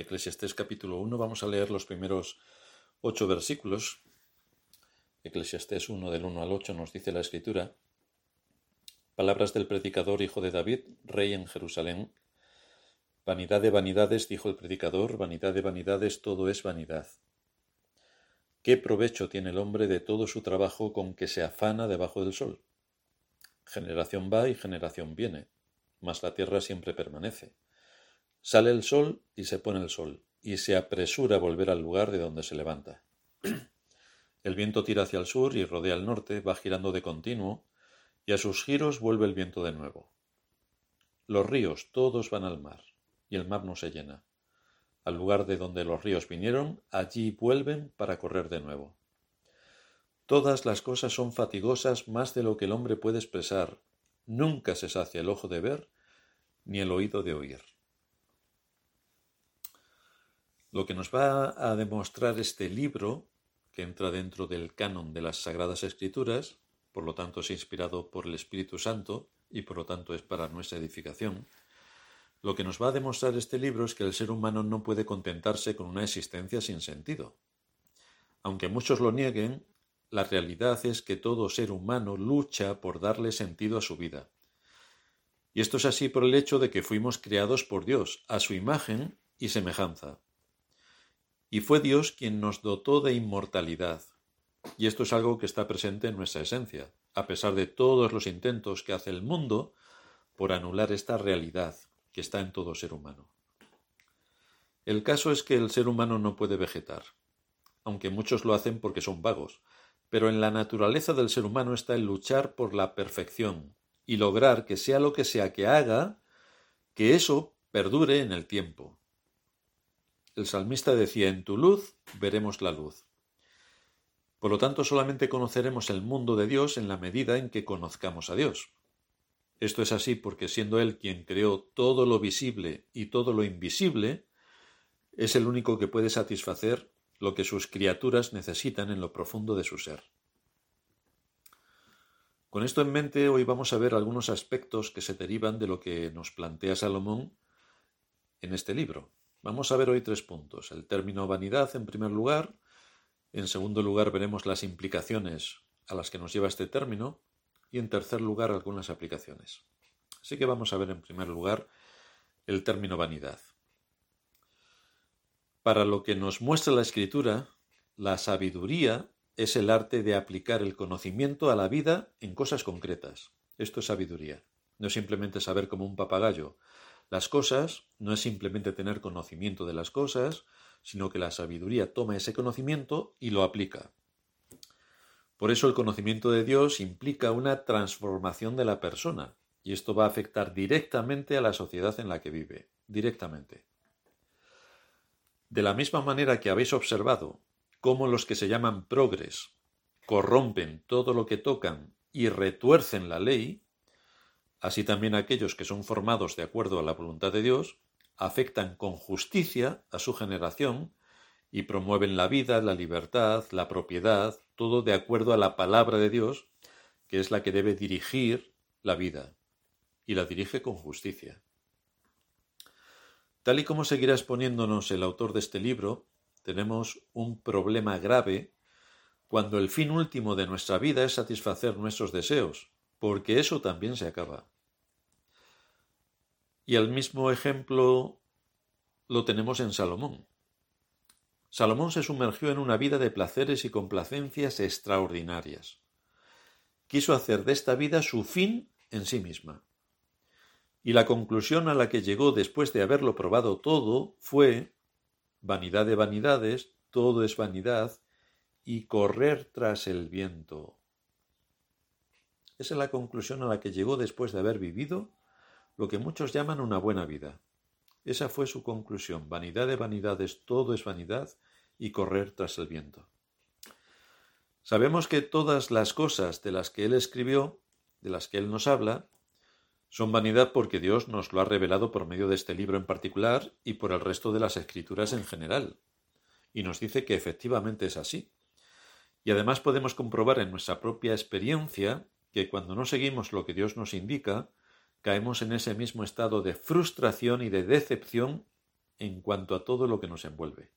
Eclesiastés capítulo 1, vamos a leer los primeros ocho versículos. Eclesiastés 1 del 1 al 8 nos dice la escritura. Palabras del predicador hijo de David, rey en Jerusalén. Vanidad de vanidades, dijo el predicador, vanidad de vanidades, todo es vanidad. ¿Qué provecho tiene el hombre de todo su trabajo con que se afana debajo del sol? Generación va y generación viene, mas la tierra siempre permanece. Sale el sol y se pone el sol, y se apresura a volver al lugar de donde se levanta. El viento tira hacia el sur y rodea el norte, va girando de continuo, y a sus giros vuelve el viento de nuevo. Los ríos todos van al mar, y el mar no se llena. Al lugar de donde los ríos vinieron, allí vuelven para correr de nuevo. Todas las cosas son fatigosas más de lo que el hombre puede expresar. Nunca se sacia el ojo de ver, ni el oído de oír. Lo que nos va a demostrar este libro, que entra dentro del canon de las Sagradas Escrituras, por lo tanto es inspirado por el Espíritu Santo y por lo tanto es para nuestra edificación, lo que nos va a demostrar este libro es que el ser humano no puede contentarse con una existencia sin sentido. Aunque muchos lo nieguen, la realidad es que todo ser humano lucha por darle sentido a su vida. Y esto es así por el hecho de que fuimos creados por Dios, a su imagen y semejanza y fue Dios quien nos dotó de inmortalidad. Y esto es algo que está presente en nuestra esencia, a pesar de todos los intentos que hace el mundo por anular esta realidad que está en todo ser humano. El caso es que el ser humano no puede vegetar, aunque muchos lo hacen porque son vagos, pero en la naturaleza del ser humano está el luchar por la perfección y lograr que sea lo que sea que haga, que eso perdure en el tiempo, el salmista decía, en tu luz veremos la luz. Por lo tanto, solamente conoceremos el mundo de Dios en la medida en que conozcamos a Dios. Esto es así porque siendo Él quien creó todo lo visible y todo lo invisible, es el único que puede satisfacer lo que sus criaturas necesitan en lo profundo de su ser. Con esto en mente, hoy vamos a ver algunos aspectos que se derivan de lo que nos plantea Salomón en este libro. Vamos a ver hoy tres puntos. El término vanidad en primer lugar. En segundo lugar veremos las implicaciones a las que nos lleva este término. Y en tercer lugar algunas aplicaciones. Así que vamos a ver en primer lugar el término vanidad. Para lo que nos muestra la escritura, la sabiduría es el arte de aplicar el conocimiento a la vida en cosas concretas. Esto es sabiduría. No simplemente saber como un papagayo las cosas no es simplemente tener conocimiento de las cosas, sino que la sabiduría toma ese conocimiento y lo aplica. Por eso el conocimiento de Dios implica una transformación de la persona, y esto va a afectar directamente a la sociedad en la que vive, directamente. De la misma manera que habéis observado cómo los que se llaman progres corrompen todo lo que tocan y retuercen la ley, Así también aquellos que son formados de acuerdo a la voluntad de Dios afectan con justicia a su generación y promueven la vida, la libertad, la propiedad, todo de acuerdo a la palabra de Dios, que es la que debe dirigir la vida, y la dirige con justicia. Tal y como seguirá exponiéndonos el autor de este libro, tenemos un problema grave cuando el fin último de nuestra vida es satisfacer nuestros deseos, porque eso también se acaba. Y el mismo ejemplo lo tenemos en Salomón. Salomón se sumergió en una vida de placeres y complacencias extraordinarias. Quiso hacer de esta vida su fin en sí misma. Y la conclusión a la que llegó después de haberlo probado todo fue vanidad de vanidades, todo es vanidad, y correr tras el viento. Esa es la conclusión a la que llegó después de haber vivido lo que muchos llaman una buena vida. Esa fue su conclusión. Vanidad de vanidades, todo es vanidad y correr tras el viento. Sabemos que todas las cosas de las que él escribió, de las que él nos habla, son vanidad porque Dios nos lo ha revelado por medio de este libro en particular y por el resto de las escrituras en general. Y nos dice que efectivamente es así. Y además podemos comprobar en nuestra propia experiencia que cuando no seguimos lo que Dios nos indica, caemos en ese mismo estado de frustración y de decepción en cuanto a todo lo que nos envuelve.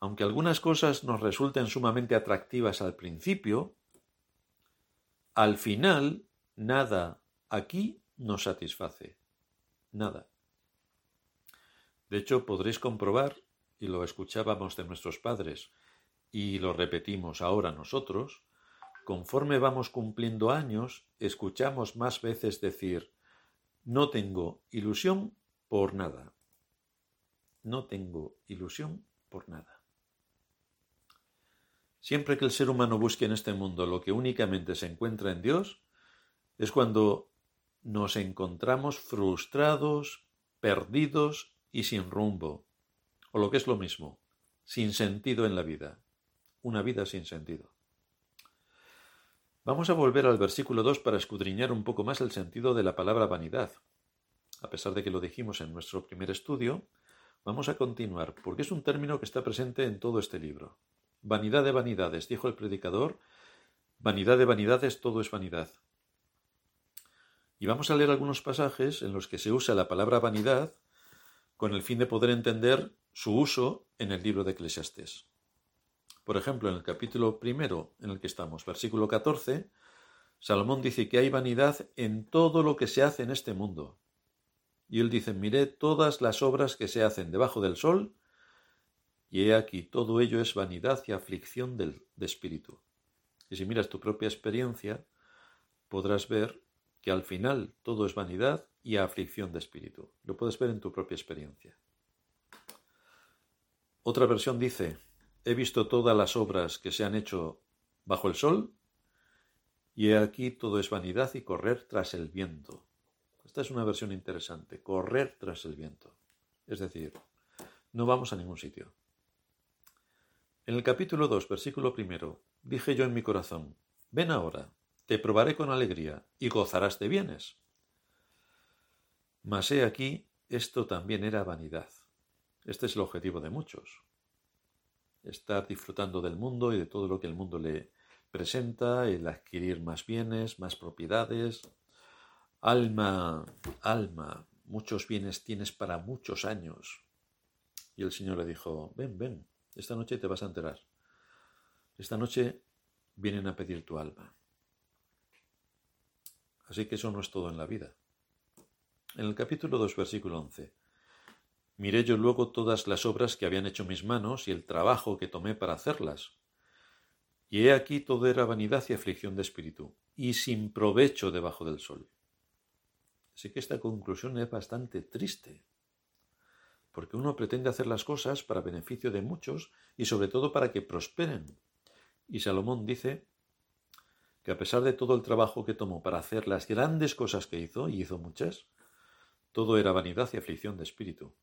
Aunque algunas cosas nos resulten sumamente atractivas al principio, al final nada aquí nos satisface. Nada. De hecho, podréis comprobar, y lo escuchábamos de nuestros padres, y lo repetimos ahora nosotros, conforme vamos cumpliendo años, escuchamos más veces decir, no tengo ilusión por nada. No tengo ilusión por nada. Siempre que el ser humano busque en este mundo lo que únicamente se encuentra en Dios, es cuando nos encontramos frustrados, perdidos y sin rumbo, o lo que es lo mismo, sin sentido en la vida, una vida sin sentido. Vamos a volver al versículo 2 para escudriñar un poco más el sentido de la palabra vanidad. A pesar de que lo dijimos en nuestro primer estudio, vamos a continuar, porque es un término que está presente en todo este libro. Vanidad de vanidades, dijo el predicador, vanidad de vanidades, todo es vanidad. Y vamos a leer algunos pasajes en los que se usa la palabra vanidad con el fin de poder entender su uso en el libro de Eclesiastés. Por ejemplo, en el capítulo primero en el que estamos, versículo 14, Salomón dice que hay vanidad en todo lo que se hace en este mundo. Y él dice, miré todas las obras que se hacen debajo del sol, y he aquí, todo ello es vanidad y aflicción del, de espíritu. Y si miras tu propia experiencia, podrás ver que al final todo es vanidad y aflicción de espíritu. Lo puedes ver en tu propia experiencia. Otra versión dice, he visto todas las obras que se han hecho bajo el sol, y he aquí todo es vanidad y correr tras el viento. Esta es una versión interesante, correr tras el viento. Es decir, no vamos a ningún sitio. En el capítulo 2, versículo primero, dije yo en mi corazón, ven ahora, te probaré con alegría y gozarás de bienes. Mas he aquí, esto también era vanidad. Este es el objetivo de muchos. Estar disfrutando del mundo y de todo lo que el mundo le presenta, el adquirir más bienes, más propiedades. Alma, alma, muchos bienes tienes para muchos años. Y el Señor le dijo, ven, ven, esta noche te vas a enterar. Esta noche vienen a pedir tu alma. Así que eso no es todo en la vida. En el capítulo 2, versículo 11. Miré yo luego todas las obras que habían hecho mis manos y el trabajo que tomé para hacerlas. Y he aquí todo era vanidad y aflicción de espíritu, y sin provecho debajo del sol. Así que esta conclusión es bastante triste porque uno pretende hacer las cosas para beneficio de muchos y sobre todo para que prosperen. Y Salomón dice que a pesar de todo el trabajo que tomó para hacer las grandes cosas que hizo, y hizo muchas, todo era vanidad y aflicción de espíritu.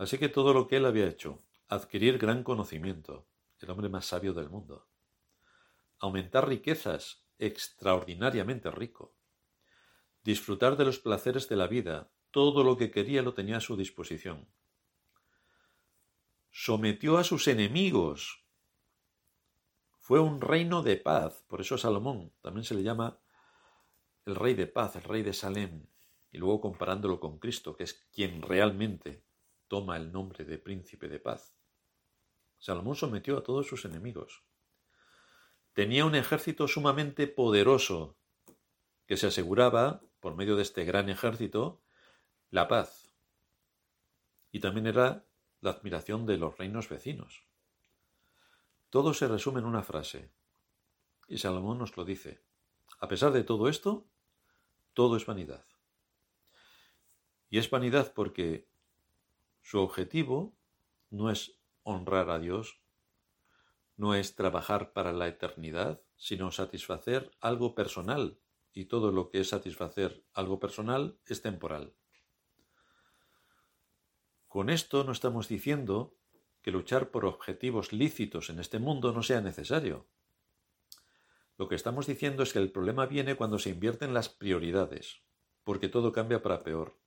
Así que todo lo que él había hecho, adquirir gran conocimiento, el hombre más sabio del mundo, aumentar riquezas, extraordinariamente rico, disfrutar de los placeres de la vida, todo lo que quería lo tenía a su disposición. Sometió a sus enemigos. Fue un reino de paz. Por eso Salomón también se le llama el rey de paz, el rey de Salem. Y luego comparándolo con Cristo, que es quien realmente toma el nombre de príncipe de paz. Salomón sometió a todos sus enemigos. Tenía un ejército sumamente poderoso que se aseguraba, por medio de este gran ejército, la paz. Y también era la admiración de los reinos vecinos. Todo se resume en una frase. Y Salomón nos lo dice. A pesar de todo esto, todo es vanidad. Y es vanidad porque su objetivo no es honrar a Dios, no es trabajar para la eternidad, sino satisfacer algo personal. Y todo lo que es satisfacer algo personal es temporal. Con esto no estamos diciendo que luchar por objetivos lícitos en este mundo no sea necesario. Lo que estamos diciendo es que el problema viene cuando se invierten las prioridades, porque todo cambia para peor,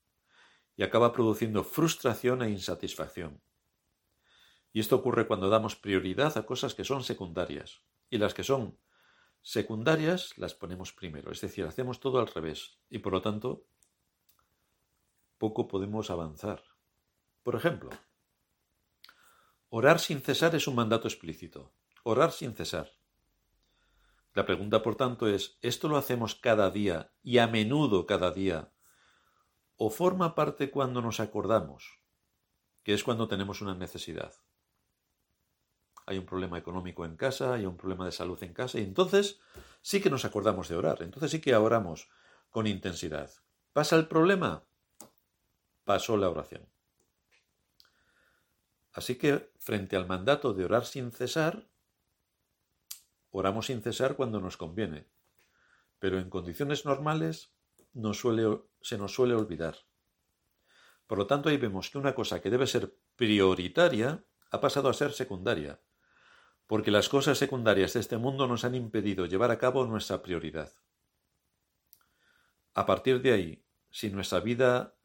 y acaba produciendo frustración e insatisfacción. Y esto ocurre cuando damos prioridad a cosas que son secundarias, y las que son secundarias las ponemos primero, es decir, hacemos todo al revés, y por lo tanto poco podemos avanzar. Por ejemplo, orar sin cesar es un mandato explícito. Orar sin cesar. La pregunta, por tanto, es, ¿esto lo hacemos cada día y a menudo cada día? ¿O forma parte cuando nos acordamos, que es cuando tenemos una necesidad? Hay un problema económico en casa, hay un problema de salud en casa, y entonces sí que nos acordamos de orar, entonces sí que oramos con intensidad. ¿Pasa el problema? Pasó la oración. Así que, frente al mandato de orar sin cesar, oramos sin cesar cuando nos conviene, pero en condiciones normales se nos suele olvidar. Por lo tanto, ahí vemos que una cosa que debe ser prioritaria ha pasado a ser secundaria, porque las cosas secundarias de este mundo nos han impedido llevar a cabo nuestra prioridad. A partir de ahí, si nuestra vida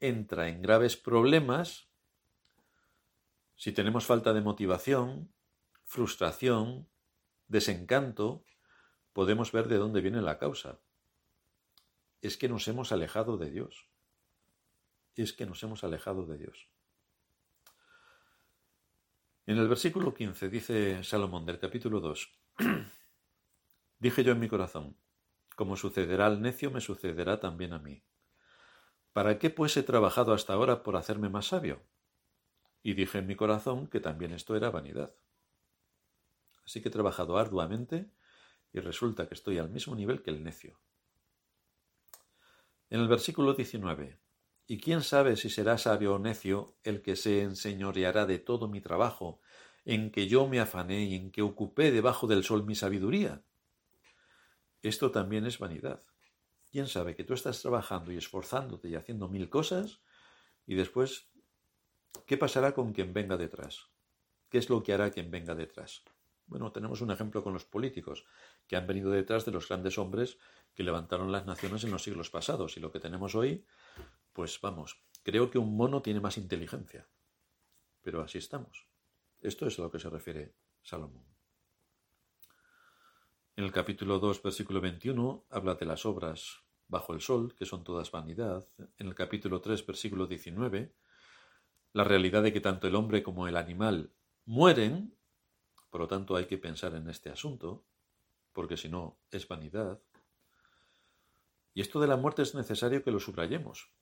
entra en graves problemas, si tenemos falta de motivación, frustración, desencanto, podemos ver de dónde viene la causa. Es que nos hemos alejado de Dios. Es que nos hemos alejado de Dios. En el versículo 15 dice Salomón del capítulo 2, Dije yo en mi corazón, como sucederá al necio, me sucederá también a mí. ¿Para qué pues he trabajado hasta ahora por hacerme más sabio? Y dije en mi corazón que también esto era vanidad. Así que he trabajado arduamente y resulta que estoy al mismo nivel que el necio. En el versículo 19, ¿y quién sabe si será sabio o necio el que se enseñoreará de todo mi trabajo, en que yo me afané y en que ocupé debajo del sol mi sabiduría? Esto también es vanidad. ¿Quién sabe que tú estás trabajando y esforzándote y haciendo mil cosas y después, ¿qué pasará con quien venga detrás? ¿Qué es lo que hará quien venga detrás? Bueno, tenemos un ejemplo con los políticos, que han venido detrás de los grandes hombres que levantaron las naciones en los siglos pasados. Y lo que tenemos hoy, pues vamos, creo que un mono tiene más inteligencia. Pero así estamos. Esto es a lo que se refiere Salomón. En el capítulo 2, versículo 21, habla de las obras bajo el sol, que son todas vanidad. En el capítulo 3, versículo 19, la realidad de que tanto el hombre como el animal mueren por lo tanto, hay que pensar en este asunto, porque si no, es vanidad. Y esto de la muerte es necesario que lo subrayemos,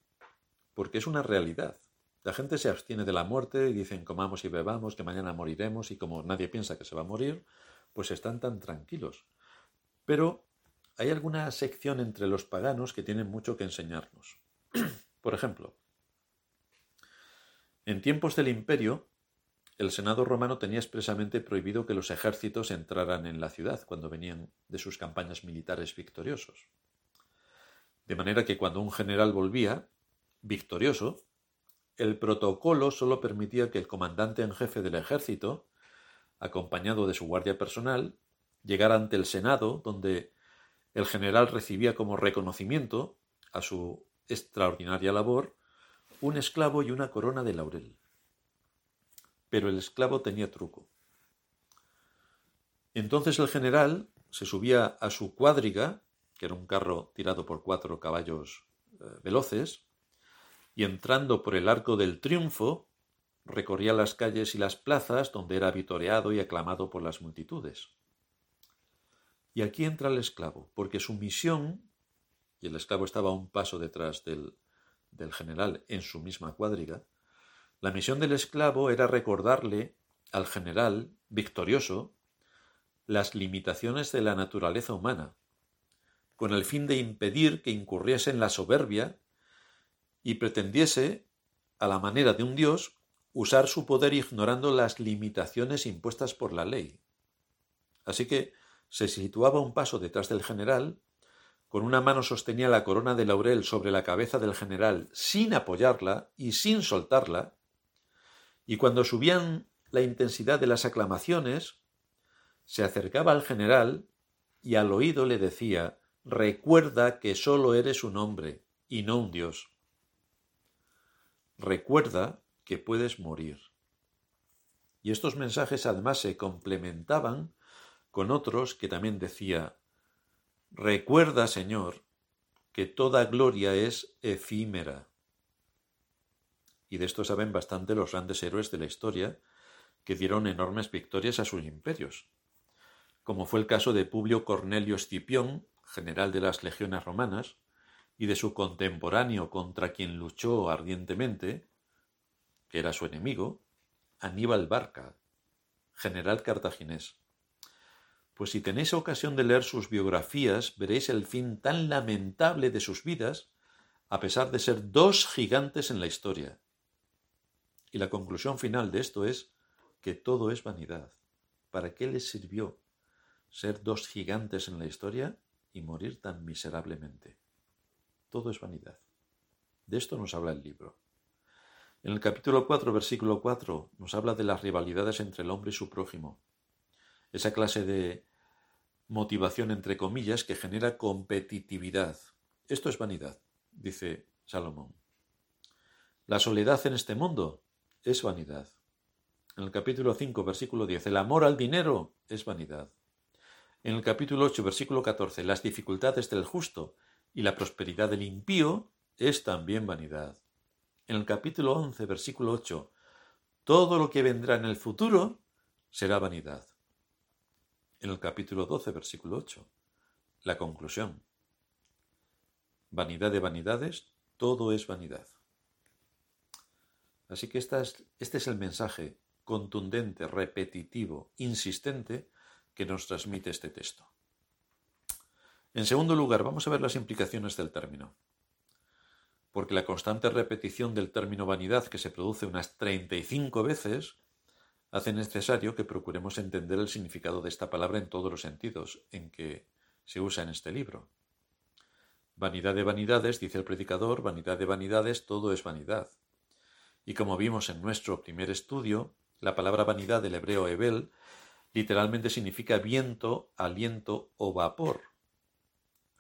porque es una realidad. La gente se abstiene de la muerte y dicen comamos y bebamos, que mañana moriremos, y como nadie piensa que se va a morir, pues están tan tranquilos. Pero hay alguna sección entre los paganos que tienen mucho que enseñarnos. Por ejemplo, en tiempos del imperio, el Senado romano tenía expresamente prohibido que los ejércitos entraran en la ciudad cuando venían de sus campañas militares victoriosos. De manera que cuando un general volvía, victorioso, el protocolo solo permitía que el comandante en jefe del ejército, acompañado de su guardia personal, llegara ante el Senado, donde el general recibía como reconocimiento a su extraordinaria labor un esclavo y una corona de laurel pero el esclavo tenía truco. Entonces el general se subía a su cuadriga, que era un carro tirado por cuatro caballos eh, veloces, y entrando por el arco del triunfo, recorría las calles y las plazas donde era vitoreado y aclamado por las multitudes. Y aquí entra el esclavo, porque su misión, y el esclavo estaba un paso detrás del, del general en su misma cuadriga, la misión del esclavo era recordarle al general victorioso las limitaciones de la naturaleza humana, con el fin de impedir que incurriese en la soberbia y pretendiese, a la manera de un dios, usar su poder ignorando las limitaciones impuestas por la ley. Así que se situaba un paso detrás del general, con una mano sostenía la corona de laurel sobre la cabeza del general sin apoyarla y sin soltarla, y cuando subían la intensidad de las aclamaciones, se acercaba al general y al oído le decía Recuerda que sólo eres un hombre y no un dios. Recuerda que puedes morir. Y estos mensajes además se complementaban con otros que también decía Recuerda, Señor, que toda gloria es efímera. y de esto saben bastante los grandes héroes de la historia, que dieron enormes victorias a sus imperios, como fue el caso de Publio Cornelio Escipión, general de las legiones romanas, y de su contemporáneo contra quien luchó ardientemente, que era su enemigo, Aníbal Barca, general cartaginés. Pues si tenéis ocasión de leer sus biografías, veréis el fin tan lamentable de sus vidas, a pesar de ser dos gigantes en la historia. Y la conclusión final de esto es que todo es vanidad. ¿Para qué les sirvió ser dos gigantes en la historia y morir tan miserablemente? Todo es vanidad. De esto nos habla el libro. En el capítulo 4, versículo 4, nos habla de las rivalidades entre el hombre y su prójimo. Esa clase de motivación, entre comillas, que genera competitividad. Esto es vanidad, dice Salomón. La soledad en este mundo es vanidad. En el capítulo 5, versículo 10, el amor al dinero es vanidad. En el capítulo 8, versículo 14, las dificultades del justo y la prosperidad del impío es también vanidad. En el capítulo 11, versículo 8, todo lo que vendrá en el futuro será vanidad. En el capítulo 12, versículo 8, la conclusión. Vanidad de vanidades, todo es vanidad. Así que este es el mensaje contundente, repetitivo, insistente que nos transmite este texto. En segundo lugar, vamos a ver las implicaciones del término. Porque la constante repetición del término vanidad, que se produce unas 35 veces, hace necesario que procuremos entender el significado de esta palabra en todos los sentidos en que se usa en este libro. Vanidad de vanidades, dice el predicador, vanidad de vanidades, todo es vanidad. Y como vimos en nuestro primer estudio, la palabra vanidad del hebreo Ebel literalmente significa viento, aliento o vapor.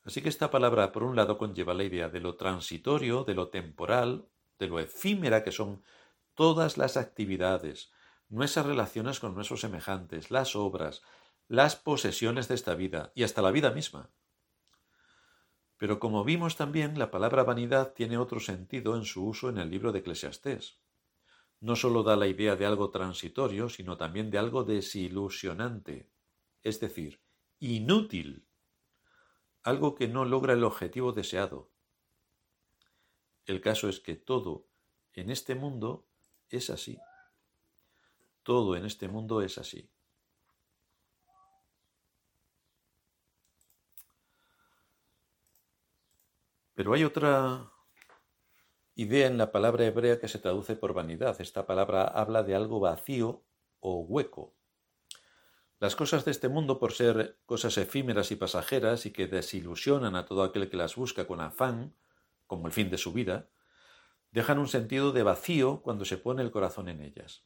Así que esta palabra, por un lado, conlleva la idea de lo transitorio, de lo temporal, de lo efímera que son todas las actividades, nuestras relaciones con nuestros semejantes, las obras, las posesiones de esta vida y hasta la vida misma. Pero como vimos también, la palabra vanidad tiene otro sentido en su uso en el libro de Eclesiastés no sólo da la idea de algo transitorio, sino también de algo desilusionante, es decir, inútil, algo que no logra el objetivo deseado. El caso es que todo en este mundo es así. Todo en este mundo es así. Pero hay otra idea en la palabra hebrea que se traduce por vanidad. Esta palabra habla de algo vacío o hueco. Las cosas de este mundo, por ser cosas efímeras y pasajeras y que desilusionan a todo aquel que las busca con afán, como el fin de su vida, dejan un sentido de vacío cuando se pone el corazón en ellas.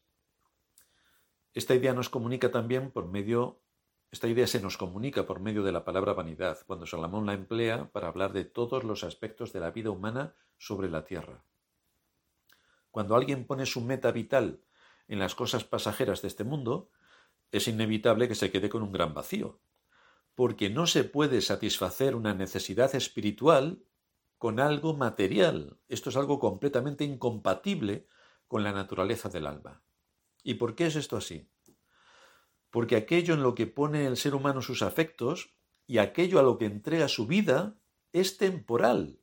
Esta idea nos comunica también por medio esta idea se nos comunica por medio de la palabra vanidad, cuando Salomón la emplea para hablar de todos los aspectos de la vida humana sobre la tierra. Cuando alguien pone su meta vital en las cosas pasajeras de este mundo, es inevitable que se quede con un gran vacío, porque no se puede satisfacer una necesidad espiritual con algo material. Esto es algo completamente incompatible con la naturaleza del alma. ¿Y por qué es esto así? Porque aquello en lo que pone el ser humano sus afectos y aquello a lo que entrega su vida es temporal,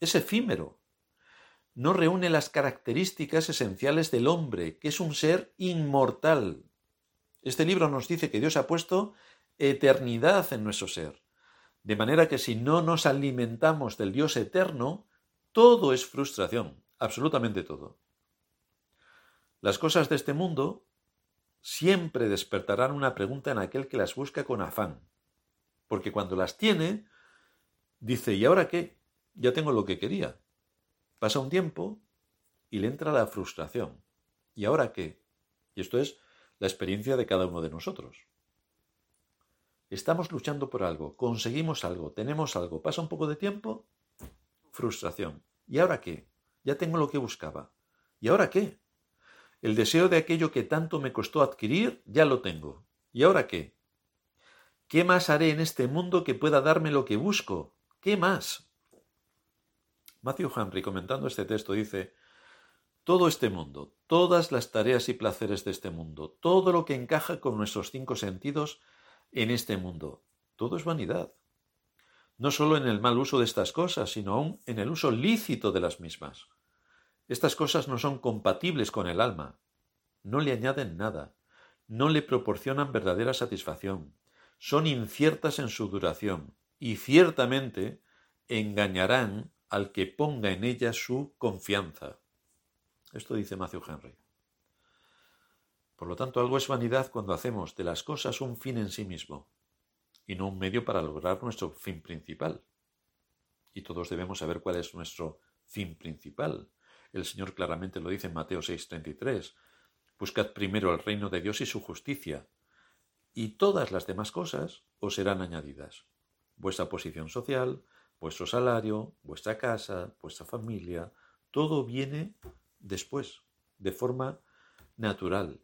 es efímero. No reúne las características esenciales del hombre, que es un ser inmortal. Este libro nos dice que Dios ha puesto eternidad en nuestro ser, de manera que si no nos alimentamos del Dios eterno, todo es frustración, absolutamente todo. Las cosas de este mundo siempre despertarán una pregunta en aquel que las busca con afán. Porque cuando las tiene, dice, ¿y ahora qué? Ya tengo lo que quería. Pasa un tiempo y le entra la frustración. ¿Y ahora qué? Y esto es la experiencia de cada uno de nosotros. Estamos luchando por algo, conseguimos algo, tenemos algo, pasa un poco de tiempo, frustración. ¿Y ahora qué? Ya tengo lo que buscaba. ¿Y ahora qué? El deseo de aquello que tanto me costó adquirir, ya lo tengo. ¿Y ahora qué? ¿Qué más haré en este mundo que pueda darme lo que busco? ¿Qué más? Matthew Henry, comentando este texto, dice, todo este mundo, todas las tareas y placeres de este mundo, todo lo que encaja con nuestros cinco sentidos en este mundo, todo es vanidad. No solo en el mal uso de estas cosas, sino aún en el uso lícito de las mismas. Estas cosas no son compatibles con el alma, no le añaden nada, no le proporcionan verdadera satisfacción, son inciertas en su duración y ciertamente engañarán al que ponga en ellas su confianza. Esto dice Matthew Henry. Por lo tanto, algo es vanidad cuando hacemos de las cosas un fin en sí mismo y no un medio para lograr nuestro fin principal. Y todos debemos saber cuál es nuestro fin principal. El Señor claramente lo dice en Mateo 6:33. Buscad primero el reino de Dios y su justicia, y todas las demás cosas os serán añadidas. Vuestra posición social, vuestro salario, vuestra casa, vuestra familia, todo viene después, de forma natural.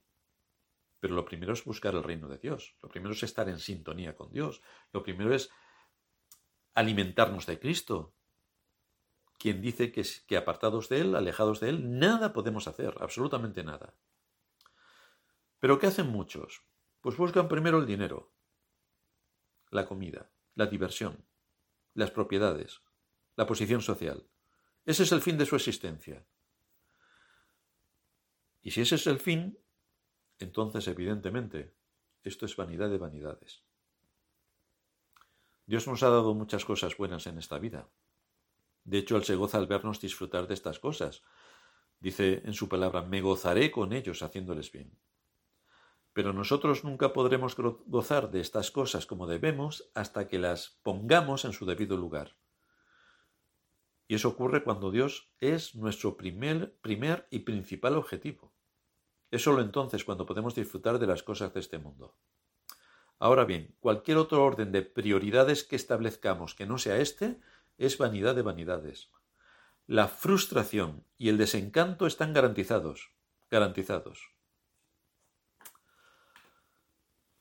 Pero lo primero es buscar el reino de Dios, lo primero es estar en sintonía con Dios, lo primero es alimentarnos de Cristo, quien dice que, apartados de Él, alejados de Él, nada podemos hacer, absolutamente nada. Pero ¿qué hacen muchos? Pues buscan primero el dinero, la comida, la diversión, las propiedades, la posición social. Ese es el fin de su existencia. Y si ese es el fin, entonces evidentemente esto es vanidad de vanidades. Dios nos ha dado muchas cosas buenas en esta vida. De hecho, Él se goza al vernos disfrutar de estas cosas. Dice en su palabra, me gozaré con ellos haciéndoles bien. Pero nosotros nunca podremos gozar de estas cosas como debemos hasta que las pongamos en su debido lugar. Y eso ocurre cuando Dios es nuestro primer, primer y principal objetivo. Es sólo entonces cuando podemos disfrutar de las cosas de este mundo. Ahora bien, cualquier otro orden de prioridades que establezcamos que no sea este es vanidad de vanidades. La frustración y el desencanto están garantizados, garantizados.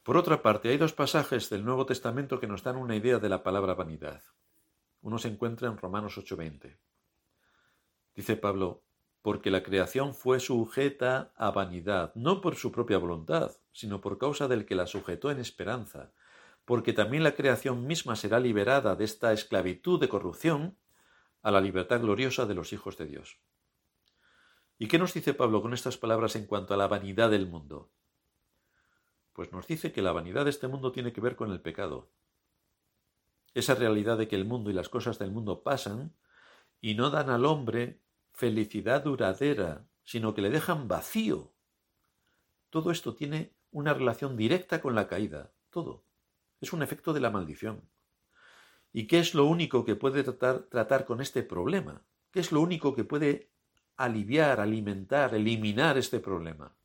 Por otra parte, hay dos pasajes del Nuevo Testamento que nos dan una idea de la palabra vanidad. Uno se encuentra en Romanos 8:20. Dice Pablo, porque la creación fue sujeta a vanidad, no por su propia voluntad, sino por causa del que la sujetó en esperanza, porque también la creación misma será liberada de esta esclavitud de corrupción a la libertad gloriosa de los hijos de Dios. ¿Y qué nos dice Pablo con estas palabras en cuanto a la vanidad del mundo? Pues nos dice que la vanidad de este mundo tiene que ver con el pecado. Esa realidad de que el mundo y las cosas del mundo pasan y no dan al hombre felicidad duradera, sino que le dejan vacío. Todo esto tiene una relación directa con la caída, todo. Es un efecto de la maldición. ¿Y qué es lo único que puede tratar, tratar con este problema? ¿Qué es lo único que puede aliviar, alimentar, eliminar este problema?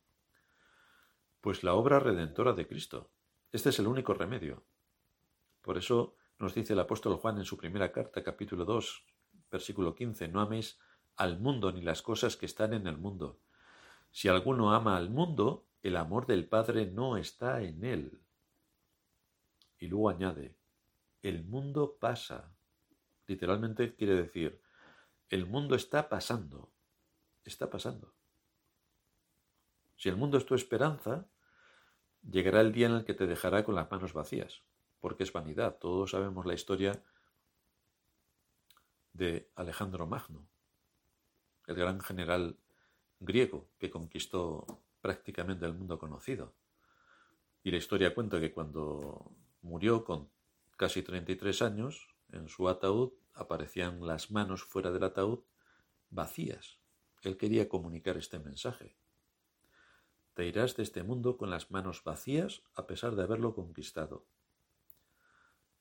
Pues la obra redentora de Cristo. Este es el único remedio. Por eso nos dice el apóstol Juan en su primera carta, capítulo 2, versículo 15, no améis al mundo ni las cosas que están en el mundo. Si alguno ama al mundo, el amor del Padre no está en él. Y luego añade, el mundo pasa. Literalmente quiere decir, el mundo está pasando, está pasando. Si el mundo es tu esperanza, llegará el día en el que te dejará con las manos vacías, porque es vanidad. Todos sabemos la historia de Alejandro Magno, el gran general griego que conquistó prácticamente el mundo conocido. Y la historia cuenta que cuando murió con casi 33 años, en su ataúd aparecían las manos fuera del ataúd vacías. Él quería comunicar este mensaje. Te irás de este mundo con las manos vacías a pesar de haberlo conquistado.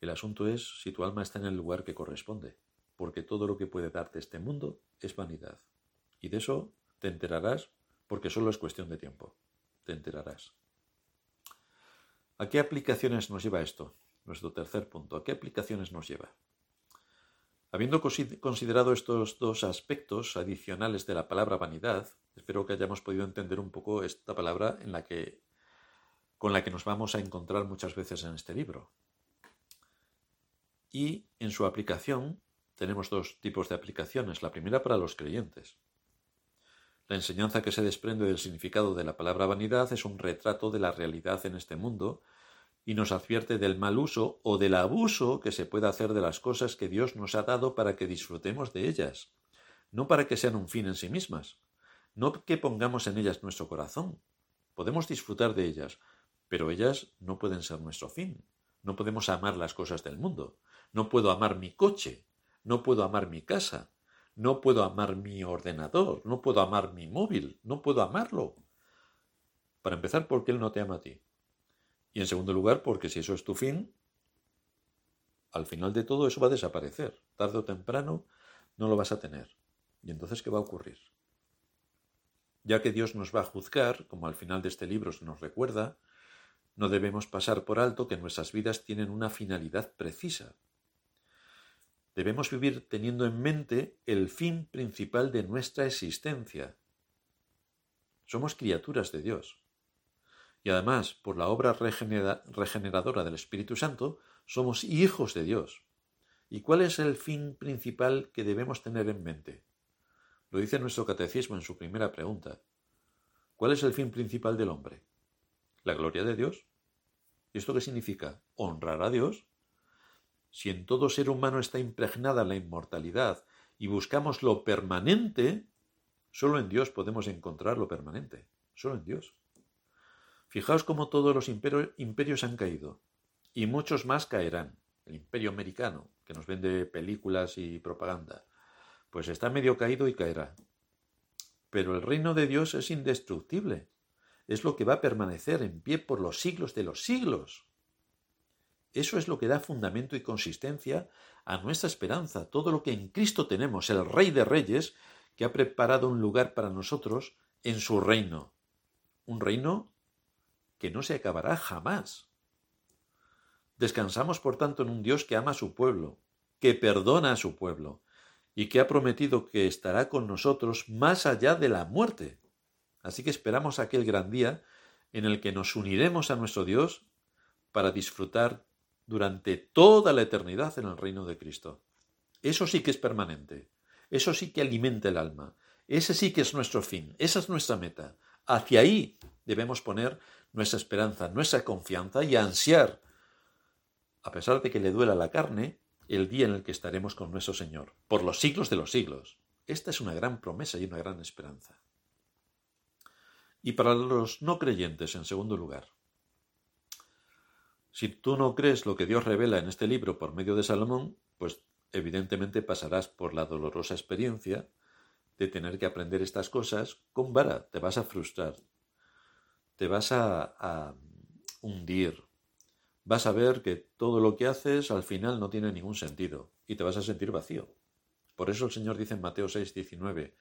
El asunto es si tu alma está en el lugar que corresponde, porque todo lo que puede darte este mundo es vanidad. Y de eso te enterarás porque solo es cuestión de tiempo. Te enterarás. ¿A qué aplicaciones nos lleva esto? Nuestro tercer punto. ¿A qué aplicaciones nos lleva? Habiendo considerado estos dos aspectos adicionales de la palabra vanidad, espero que hayamos podido entender un poco esta palabra en la que, con la que nos vamos a encontrar muchas veces en este libro. Y en su aplicación tenemos dos tipos de aplicaciones. La primera para los creyentes. La enseñanza que se desprende del significado de la palabra vanidad es un retrato de la realidad en este mundo y nos advierte del mal uso o del abuso que se puede hacer de las cosas que Dios nos ha dado para que disfrutemos de ellas, no para que sean un fin en sí mismas, no que pongamos en ellas nuestro corazón. Podemos disfrutar de ellas, pero ellas no pueden ser nuestro fin. No podemos amar las cosas del mundo. No puedo amar mi coche, no puedo amar mi casa, no puedo amar mi ordenador, no puedo amar mi móvil, no puedo amarlo. Para empezar, porque Él no te ama a ti. Y en segundo lugar, porque si eso es tu fin, al final de todo eso va a desaparecer. Tarde o temprano no lo vas a tener. ¿Y entonces qué va a ocurrir? Ya que Dios nos va a juzgar, como al final de este libro se nos recuerda, no debemos pasar por alto que nuestras vidas tienen una finalidad precisa. Debemos vivir teniendo en mente el fin principal de nuestra existencia. Somos criaturas de Dios y además por la obra regeneradora del Espíritu Santo, somos hijos de Dios. ¿Y cuál es el fin principal que debemos tener en mente? Lo dice nuestro catecismo en su primera pregunta. ¿Cuál es el fin principal del hombre? ¿La gloria de Dios? ¿Y esto qué significa? ¿Honrar a Dios? Si en todo ser humano está impregnada la inmortalidad y buscamos lo permanente, solo en Dios podemos encontrar lo permanente. Solo en Dios. Fijaos cómo todos los imperios han caído, y muchos más caerán. El imperio americano, que nos vende películas y propaganda, pues está medio caído y caerá. Pero el reino de Dios es indestructible, es lo que va a permanecer en pie por los siglos de los siglos. Eso es lo que da fundamento y consistencia a nuestra esperanza, todo lo que en Cristo tenemos, el Rey de Reyes, que ha preparado un lugar para nosotros en su reino. Un reino que no se acabará jamás. Descansamos, por tanto, en un Dios que ama a su pueblo, que perdona a su pueblo, y que ha prometido que estará con nosotros más allá de la muerte. Así que esperamos aquel gran día en el que nos uniremos a nuestro Dios para disfrutar durante toda la eternidad en el reino de Cristo. Eso sí que es permanente, eso sí que alimenta el alma, ese sí que es nuestro fin, esa es nuestra meta. Hacia ahí debemos poner nuestra esperanza, nuestra confianza y ansiar, a pesar de que le duela la carne, el día en el que estaremos con nuestro Señor, por los siglos de los siglos. Esta es una gran promesa y una gran esperanza. Y para los no creyentes, en segundo lugar, si tú no crees lo que Dios revela en este libro por medio de Salomón, pues evidentemente pasarás por la dolorosa experiencia de tener que aprender estas cosas con vara, te vas a frustrar, te vas a, hundir. Vas a ver que todo lo que haces al final no tiene ningún sentido y te vas a sentir vacío. Por eso el Señor dice en Mateo 6, 19,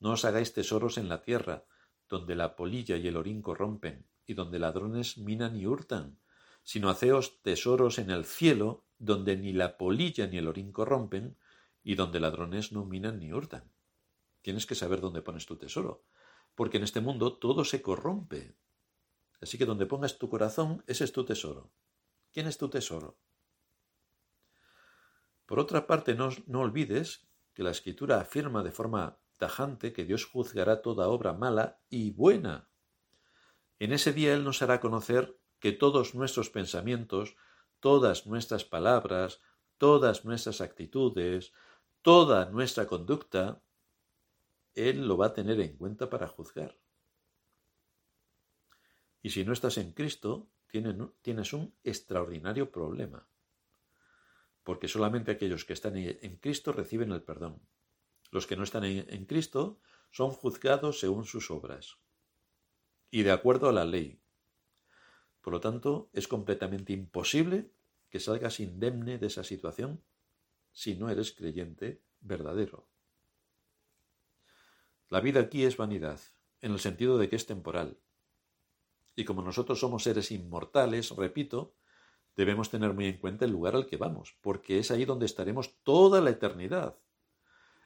No os hagáis tesoros en la tierra, donde la polilla y el orín corrompen, y donde ladrones minan y hurtan, sino haceos tesoros en el cielo, donde ni la polilla ni el orín corrompen, y donde ladrones no minan ni hurtan. Tienes que saber dónde pones tu tesoro, porque en este mundo todo se corrompe, Así que donde pongas tu corazón, ese es tu tesoro. ¿Quién es tu tesoro? Por otra parte, no, no olvides que la escritura afirma de forma tajante que Dios juzgará toda obra mala y buena. En ese día Él nos hará conocer que todos nuestros pensamientos, todas nuestras palabras, todas nuestras actitudes, toda nuestra conducta, Él lo va a tener en cuenta para juzgar. Y si no estás en Cristo, tienes un extraordinario problema. Porque solamente aquellos que están en Cristo reciben el perdón. Los que no están en Cristo son juzgados según sus obras y de acuerdo a la ley. Por lo tanto, es completamente imposible que salgas indemne de esa situación si no eres creyente verdadero. La vida aquí es vanidad, en el sentido de que es temporal, y como nosotros somos seres inmortales, repito, debemos tener muy en cuenta el lugar al que vamos, porque es ahí donde estaremos toda la eternidad.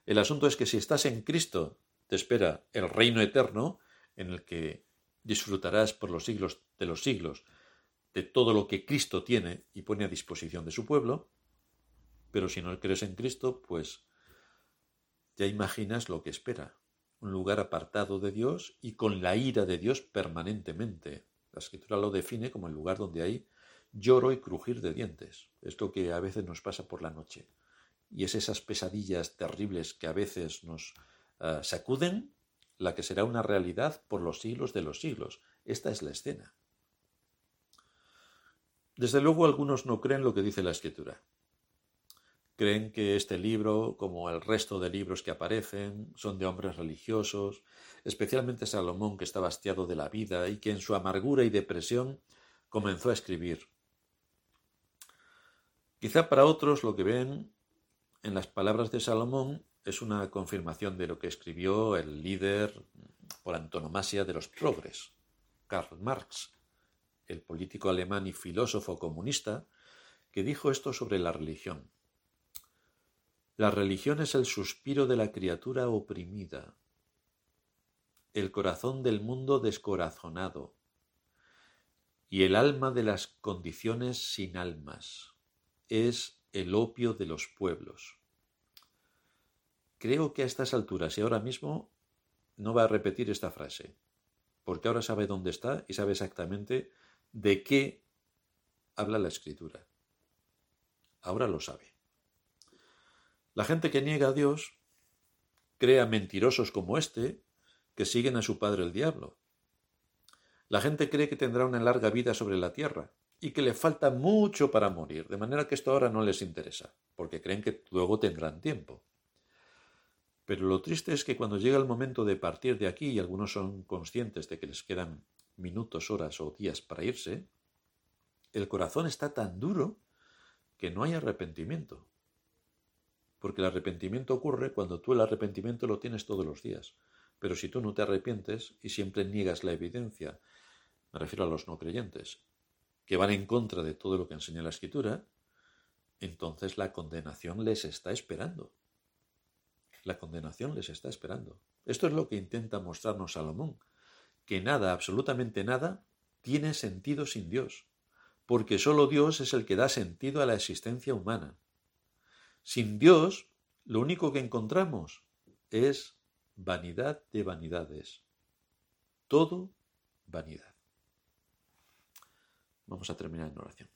El asunto es que si estás en Cristo, te espera el reino eterno, en el que disfrutarás por los siglos de los siglos de todo lo que Cristo tiene y pone a disposición de su pueblo, pero si no crees en Cristo, pues ya imaginas lo que espera. un lugar apartado de Dios y con la ira de Dios permanentemente. La escritura lo define como el lugar donde hay lloro y crujir de dientes. Es lo que a veces nos pasa por la noche. Y es esas pesadillas terribles que a veces nos eh, sacuden la que será una realidad por los siglos de los siglos. Esta es la escena. Desde luego algunos no creen lo que dice la escritura. Creen que este libro, como el resto de libros que aparecen, son de hombres religiosos, especialmente Salomón, que está bastiado de la vida y que en su amargura y depresión comenzó a escribir. Quizá para otros lo que ven en las palabras de Salomón es una confirmación de lo que escribió el líder por antonomasia de los progres, Karl Marx, el político alemán y filósofo comunista, que dijo esto sobre la religión. La religión es el suspiro de la criatura oprimida, el corazón del mundo descorazonado y el alma de las condiciones sin almas. Es el opio de los pueblos. Creo que a estas alturas y ahora mismo no va a repetir esta frase, porque ahora sabe dónde está y sabe exactamente de qué habla la escritura. Ahora lo sabe. La gente que niega a Dios crea mentirosos como este que siguen a su padre el diablo. La gente cree que tendrá una larga vida sobre la tierra y que le falta mucho para morir, de manera que esto ahora no les interesa, porque creen que luego tendrán tiempo. Pero lo triste es que cuando llega el momento de partir de aquí y algunos son conscientes de que les quedan minutos, horas o días para irse, el corazón está tan duro que no hay arrepentimiento porque el arrepentimiento ocurre cuando tú el arrepentimiento lo tienes todos los días. Pero si tú no te arrepientes y siempre niegas la evidencia, me refiero a los no creyentes, que van en contra de todo lo que enseña la Escritura, entonces la condenación les está esperando. La condenación les está esperando. Esto es lo que intenta mostrarnos Salomón, que nada, absolutamente nada, tiene sentido sin Dios, porque sólo Dios es el que da sentido a la existencia humana. Sin Dios, lo único que encontramos es vanidad de vanidades. Todo vanidad. Vamos a terminar en oración.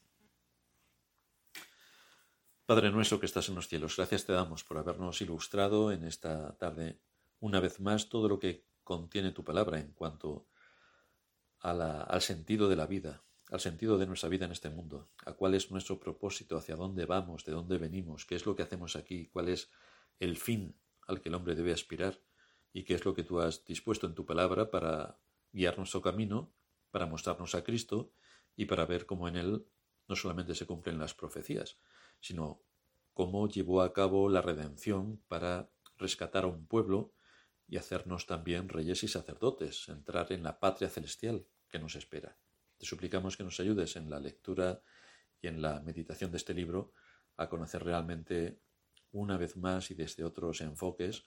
Padre nuestro que estás en los cielos, gracias te damos por habernos ilustrado en esta tarde una vez más todo lo que contiene tu palabra en cuanto al sentido de la vida, al sentido de nuestra vida en este mundo, a cuál es nuestro propósito, hacia dónde vamos, de dónde venimos, qué es lo que hacemos aquí, cuál es el fin al que el hombre debe aspirar y qué es lo que tú has dispuesto en tu palabra para guiar nuestro camino, para mostrarnos a Cristo y para ver cómo en él no solamente se cumplen las profecías, sino cómo llevó a cabo la redención para rescatar a un pueblo y hacernos también reyes y sacerdotes, entrar en la patria celestial que nos espera. Te suplicamos que nos ayudes en la lectura y en la meditación de este libro a conocer realmente una vez más y desde otros enfoques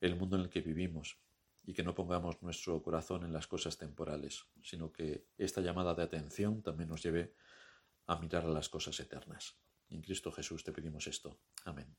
el mundo en el que vivimos y que no pongamos nuestro corazón en las cosas temporales, sino que esta llamada de atención también nos lleve a mirar a las cosas eternas. En Cristo Jesús te pedimos esto. Amén.